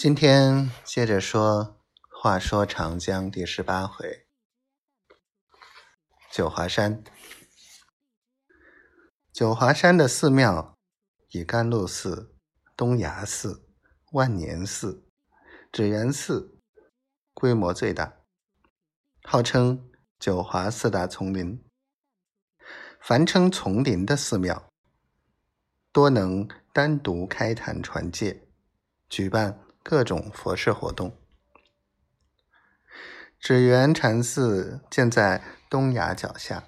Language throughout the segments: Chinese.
今天接着说，话说长江第十八回，九华山。九华山的寺庙以甘露寺、东崖寺、万年寺、指源寺规模最大，号称九华四大丛林。凡称丛林的寺庙，多能单独开坛传戒，举办各种佛事活动。指源禅寺建在东崖脚下，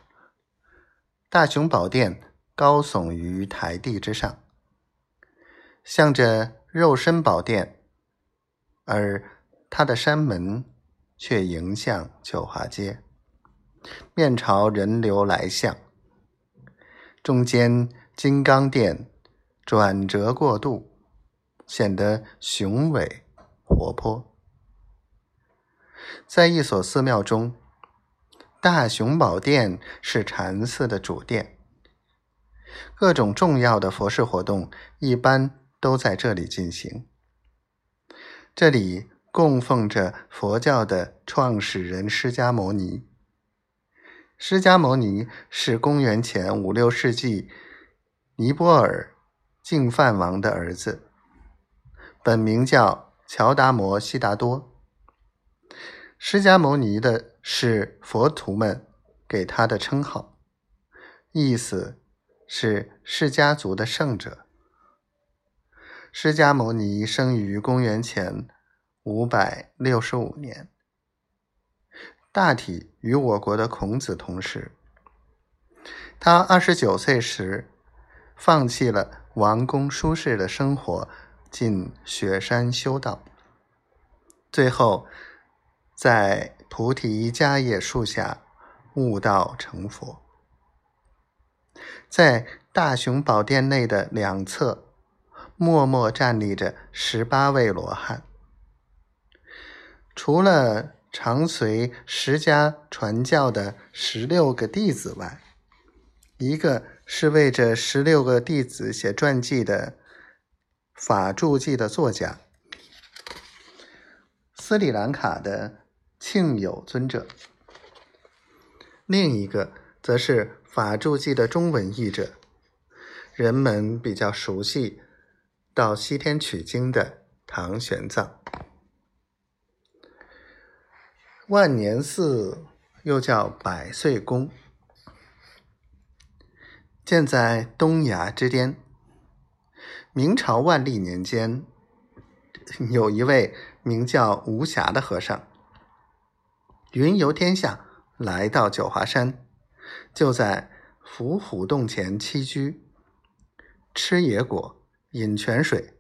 大雄宝殿。高耸于台地之上，向着肉身宝殿，而它的山门却迎向九华街，面朝人流来向。中间金刚殿转折过渡，显得雄伟活泼。在一所寺庙中，大雄宝殿是禅寺的主殿。各种重要的佛事活动一般都在这里进行。这里供奉着佛教的创始人释迦牟尼。释迦牟尼是公元前五六世纪尼泊尔净饭王的儿子，本名叫乔达摩悉达多。释迦牟尼的是佛徒们给他的称号，意思。是释迦族的圣者。释迦牟尼生于公元前五百六十五年，大体与我国的孔子同时。他二十九岁时，放弃了王宫舒适的生活，进雪山修道，最后在菩提迦叶树下悟道成佛。在大雄宝殿内的两侧，默默站立着十八位罗汉。除了常随释迦传教的十六个弟子外，一个是为这十六个弟子写传记的法注记的作家，斯里兰卡的庆友尊者；另一个则是。法注记的中文译者，人们比较熟悉到西天取经的唐玄奘。万年寺又叫百岁宫，建在东崖之巅。明朝万历年间，有一位名叫无暇的和尚，云游天下，来到九华山。就在伏虎洞前栖居，吃野果，饮泉水，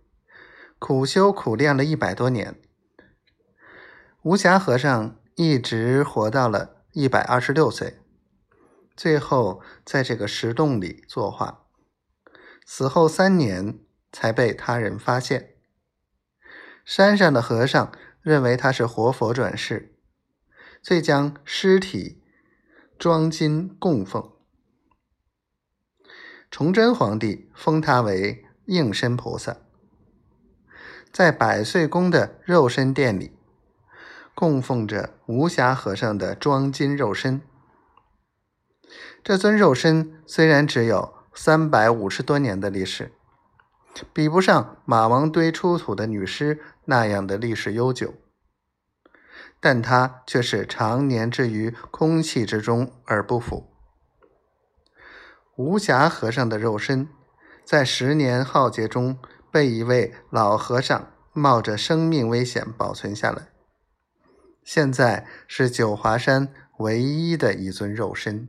苦修苦练了一百多年。无暇和尚一直活到了一百二十六岁，最后在这个石洞里作画，死后三年才被他人发现。山上的和尚认为他是活佛转世，遂将尸体。装金供奉，崇祯皇帝封他为应身菩萨，在百岁宫的肉身殿里供奉着无暇和尚的装金肉身。这尊肉身虽然只有三百五十多年的历史，比不上马王堆出土的女尸那样的历史悠久。但它却是常年置于空气之中而不腐。无暇和尚的肉身，在十年浩劫中被一位老和尚冒着生命危险保存下来，现在是九华山唯一的一尊肉身。